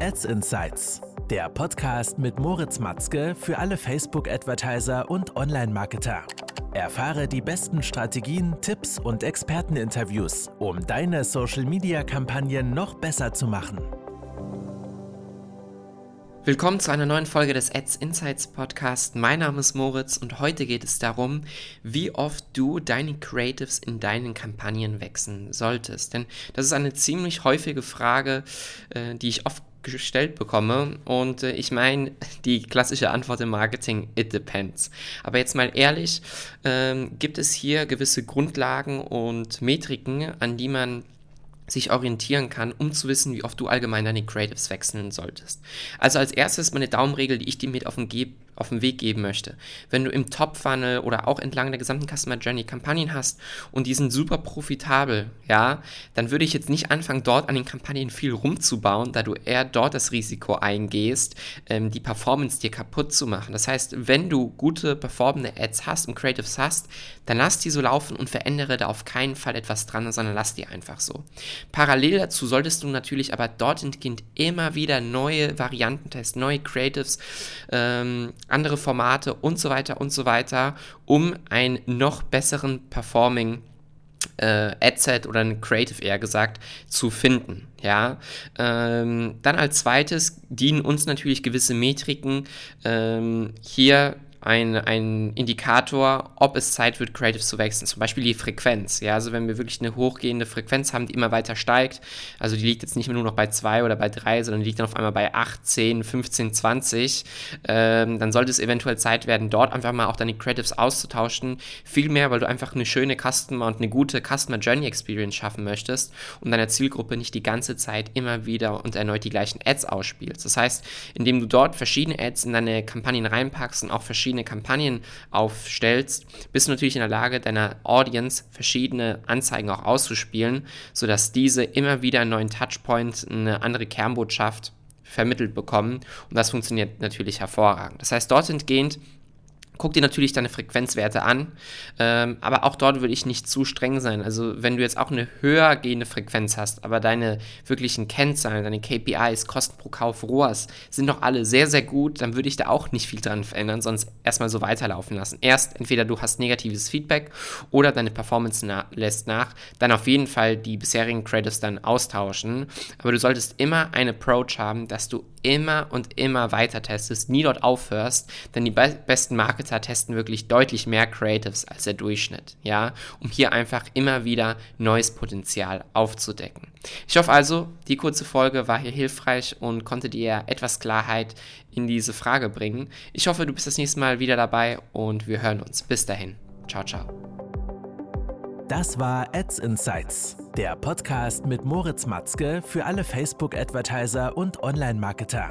Ads Insights, der Podcast mit Moritz Matzke für alle Facebook-Advertiser und Online-Marketer. Erfahre die besten Strategien, Tipps und Experteninterviews, um deine Social-Media-Kampagnen noch besser zu machen. Willkommen zu einer neuen Folge des Ads Insights Podcast. Mein Name ist Moritz und heute geht es darum, wie oft du deine Creatives in deinen Kampagnen wechseln solltest. Denn das ist eine ziemlich häufige Frage, äh, die ich oft gestellt bekomme. Und äh, ich meine, die klassische Antwort im Marketing, it depends. Aber jetzt mal ehrlich, äh, gibt es hier gewisse Grundlagen und Metriken, an die man sich orientieren kann, um zu wissen, wie oft du allgemein deine Creatives wechseln solltest. Also als erstes meine Daumenregel, die ich dir mit auf den, Ge auf den Weg geben möchte. Wenn du im Top-Funnel oder auch entlang der gesamten Customer Journey Kampagnen hast und die sind super profitabel, ja, dann würde ich jetzt nicht anfangen, dort an den Kampagnen viel rumzubauen, da du eher dort das Risiko eingehst, ähm, die Performance dir kaputt zu machen. Das heißt, wenn du gute performende Ads hast und Creatives hast, dann lass die so laufen und verändere da auf keinen Fall etwas dran, sondern lass die einfach so. Parallel dazu solltest du natürlich aber dorthin immer wieder neue Varianten testen, neue Creatives, ähm, andere Formate und so weiter und so weiter, um einen noch besseren Performing äh, Adset oder ein Creative eher gesagt zu finden. Ja, ähm, dann als zweites dienen uns natürlich gewisse Metriken. Ähm, hier ein, ein Indikator, ob es Zeit wird, Creative zu wechseln. Zum Beispiel die Frequenz. Ja, also wenn wir wirklich eine hochgehende Frequenz haben, die immer weiter steigt, also die liegt jetzt nicht mehr nur noch bei 2 oder bei 3, sondern die liegt dann auf einmal bei 8, 10, 15, 20, ähm, dann sollte es eventuell Zeit werden, dort einfach mal auch deine Creatives auszutauschen. Vielmehr, weil du einfach eine schöne Customer und eine gute Customer Journey Experience schaffen möchtest und deiner Zielgruppe nicht die ganze Zeit immer wieder und erneut die gleichen Ads ausspielst. Das heißt, indem du dort verschiedene Ads in deine Kampagnen reinpackst und auch verschiedene verschiedene Kampagnen aufstellst, bist du natürlich in der Lage, deiner Audience verschiedene Anzeigen auch auszuspielen, sodass diese immer wieder einen neuen Touchpoint, eine andere Kernbotschaft vermittelt bekommen. Und das funktioniert natürlich hervorragend. Das heißt, dort entgehend Guck dir natürlich deine Frequenzwerte an, ähm, aber auch dort würde ich nicht zu streng sein. Also wenn du jetzt auch eine höher gehende Frequenz hast, aber deine wirklichen Kennzahlen, deine KPIs, Kosten pro Kauf, ROAS, sind doch alle sehr, sehr gut, dann würde ich da auch nicht viel dran verändern, sonst erstmal so weiterlaufen lassen. Erst entweder du hast negatives Feedback oder deine Performance na lässt nach, dann auf jeden Fall die bisherigen Credits dann austauschen. Aber du solltest immer einen Approach haben, dass du immer und immer weiter testest, nie dort aufhörst, denn die be besten Marketer testen wirklich deutlich mehr Creatives als der Durchschnitt, ja, um hier einfach immer wieder neues Potenzial aufzudecken. Ich hoffe also, die kurze Folge war hier hilfreich und konnte dir etwas Klarheit in diese Frage bringen. Ich hoffe, du bist das nächste Mal wieder dabei und wir hören uns. Bis dahin. Ciao, ciao. Das war Ads Insights, der Podcast mit Moritz Matzke für alle Facebook-Advertiser und Online-Marketer.